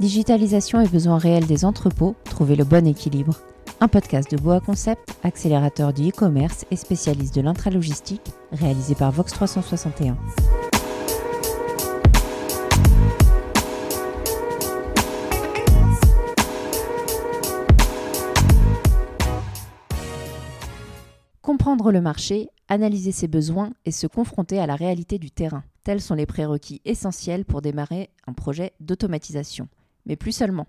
Digitalisation et besoins réels des entrepôts, trouvez le bon équilibre. Un podcast de Boa Concept, accélérateur du e-commerce et spécialiste de l'intralogistique, réalisé par Vox 361. Comprendre le marché, analyser ses besoins et se confronter à la réalité du terrain. Tels sont les prérequis essentiels pour démarrer un projet d'automatisation. Mais plus seulement.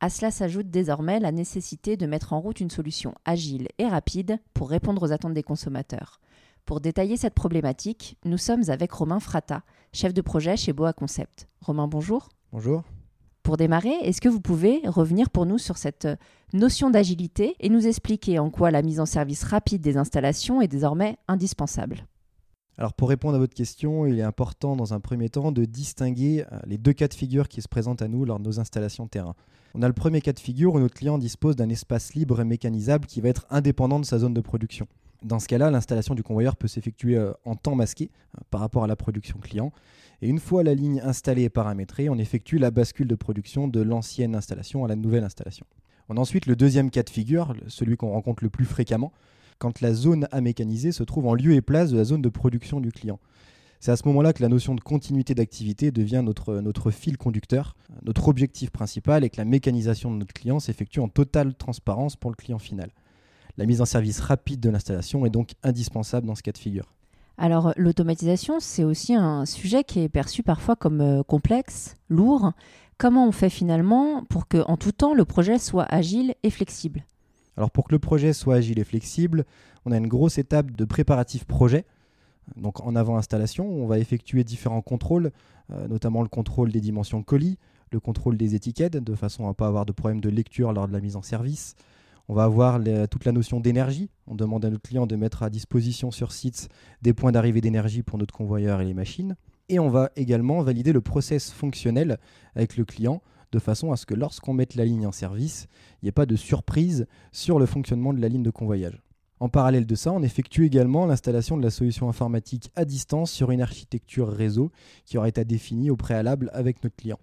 À cela s'ajoute désormais la nécessité de mettre en route une solution agile et rapide pour répondre aux attentes des consommateurs. Pour détailler cette problématique, nous sommes avec Romain Frata, chef de projet chez Boa Concept. Romain, bonjour. Bonjour. Pour démarrer, est-ce que vous pouvez revenir pour nous sur cette notion d'agilité et nous expliquer en quoi la mise en service rapide des installations est désormais indispensable? Alors pour répondre à votre question, il est important dans un premier temps de distinguer euh, les deux cas de figure qui se présentent à nous lors de nos installations terrain. On a le premier cas de figure où notre client dispose d'un espace libre et mécanisable qui va être indépendant de sa zone de production. Dans ce cas-là, l'installation du convoyeur peut s'effectuer euh, en temps masqué euh, par rapport à la production client. Et une fois la ligne installée et paramétrée, on effectue la bascule de production de l'ancienne installation à la nouvelle installation. On a ensuite le deuxième cas de figure, celui qu'on rencontre le plus fréquemment, quand la zone à mécaniser se trouve en lieu et place de la zone de production du client. C'est à ce moment-là que la notion de continuité d'activité devient notre, fil conducteur. Notre objectif principal est que la mécanisation de notre client s'effectue en totale transparence pour le client final. La mise en service rapide de l'installation est donc indispensable dans ce cas de figure. Alors l'automatisation, c'est aussi un sujet qui est perçu parfois comme euh, complexe, lourd. Comment on fait finalement pour que en tout temps le projet soit agile et flexible? Alors pour que le projet soit agile et flexible, on a une grosse étape de préparatif projet. Donc en avant installation, on va effectuer différents contrôles, euh, notamment le contrôle des dimensions colis, le contrôle des étiquettes, de façon à ne pas avoir de problème de lecture lors de la mise en service. On va avoir toute la notion d'énergie. On demande à notre client de mettre à disposition sur site des points d'arrivée d'énergie pour notre convoyeur et les machines. Et on va également valider le process fonctionnel avec le client de façon à ce que lorsqu'on mette la ligne en service, il n'y ait pas de surprise sur le fonctionnement de la ligne de convoyage. En parallèle de ça, on effectue également l'installation de la solution informatique à distance sur une architecture réseau qui aura été définie au préalable avec notre client.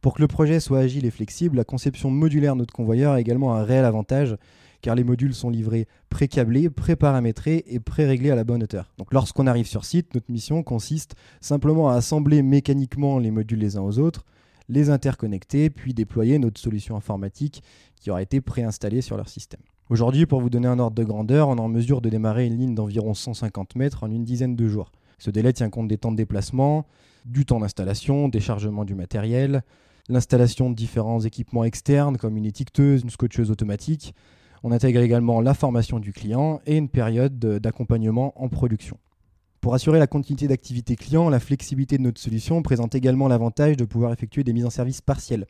Pour que le projet soit agile et flexible, la conception modulaire de notre convoyeur a également un réel avantage car les modules sont livrés pré-câblés, pré-paramétrés et pré-réglés à la bonne hauteur. Donc lorsqu'on arrive sur site, notre mission consiste simplement à assembler mécaniquement les modules les uns aux autres, les interconnecter, puis déployer notre solution informatique qui aura été préinstallée sur leur système. Aujourd'hui, pour vous donner un ordre de grandeur, on est en mesure de démarrer une ligne d'environ 150 mètres en une dizaine de jours. Ce délai tient compte des temps de déplacement, du temps d'installation, des chargements du matériel, l'installation de différents équipements externes comme une étiqueteuse, une scotcheuse automatique. On intègre également la formation du client et une période d'accompagnement en production. Pour assurer la continuité d'activité client, la flexibilité de notre solution présente également l'avantage de pouvoir effectuer des mises en service partielles.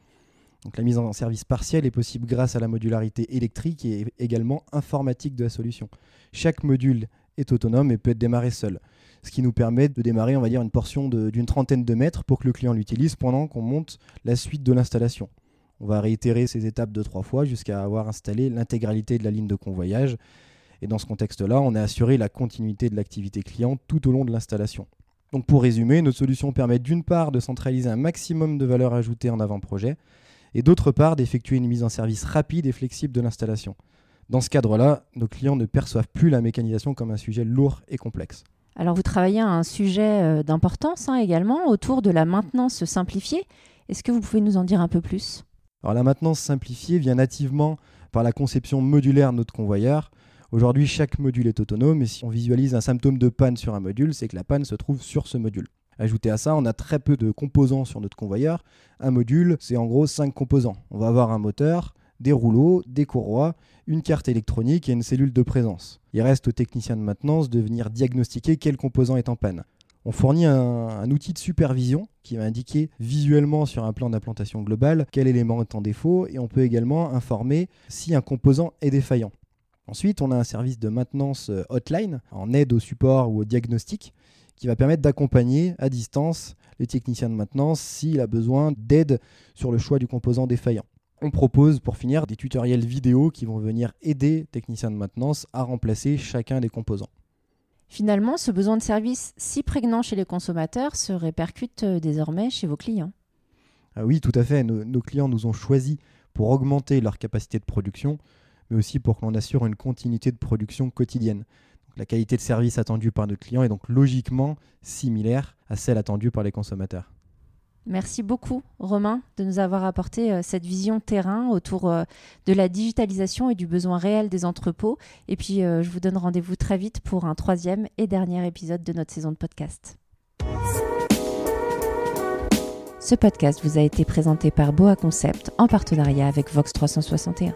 Donc la mise en service partielle est possible grâce à la modularité électrique et également informatique de la solution. Chaque module est autonome et peut être démarré seul, ce qui nous permet de démarrer, on va une portion d'une trentaine de mètres pour que le client l'utilise pendant qu'on monte la suite de l'installation. On va réitérer ces étapes deux trois fois jusqu'à avoir installé l'intégralité de la ligne de convoyage et dans ce contexte-là, on a assuré la continuité de l'activité client tout au long de l'installation. Donc pour résumer, notre solution permet d'une part de centraliser un maximum de valeur ajoutée en avant-projet, et d'autre part d'effectuer une mise en service rapide et flexible de l'installation. Dans ce cadre-là, nos clients ne perçoivent plus la mécanisation comme un sujet lourd et complexe. Alors vous travaillez à un sujet euh, d'importance hein, également autour de la maintenance simplifiée. Est-ce que vous pouvez nous en dire un peu plus? Alors la maintenance simplifiée vient nativement par la conception modulaire de notre convoyeur, Aujourd'hui, chaque module est autonome et si on visualise un symptôme de panne sur un module, c'est que la panne se trouve sur ce module. Ajouté à ça, on a très peu de composants sur notre convoyeur. Un module, c'est en gros 5 composants. On va avoir un moteur, des rouleaux, des courroies, une carte électronique et une cellule de présence. Il reste au technicien de maintenance de venir diagnostiquer quel composant est en panne. On fournit un, un, outil de supervision qui va indiquer visuellement sur un plan d'implantation global quel élément est en défaut et on peut également informer si un composant est défaillant. Ensuite, on a un service de maintenance euh, hotline en aide au support ou au diagnostic qui va permettre d'accompagner à distance les techniciens de maintenance s'il a besoin d'aide sur le choix du composant défaillant. On propose pour finir des tutoriels vidéo qui vont venir aider les techniciens de maintenance à remplacer chacun des composants. Finalement, ce besoin de service si prégnant chez les consommateurs se répercute euh, désormais chez vos clients. Ah oui, tout à fait. Nos, nos clients nous ont choisis pour augmenter leur capacité de production, mais aussi pour que l'on assure une continuité de production quotidienne. La qualité de service attendue par nos clients est donc logiquement similaire à celle attendue par les consommateurs. Merci beaucoup, Romain, de nous avoir apporté euh, cette vision terrain autour euh, de la digitalisation et du besoin réel des entrepôts. Et puis, euh, je vous donne rendez-vous très vite pour un troisième et dernier épisode de notre saison de podcast. Ce podcast vous a été présenté par Boa Concept en partenariat avec Vox 361.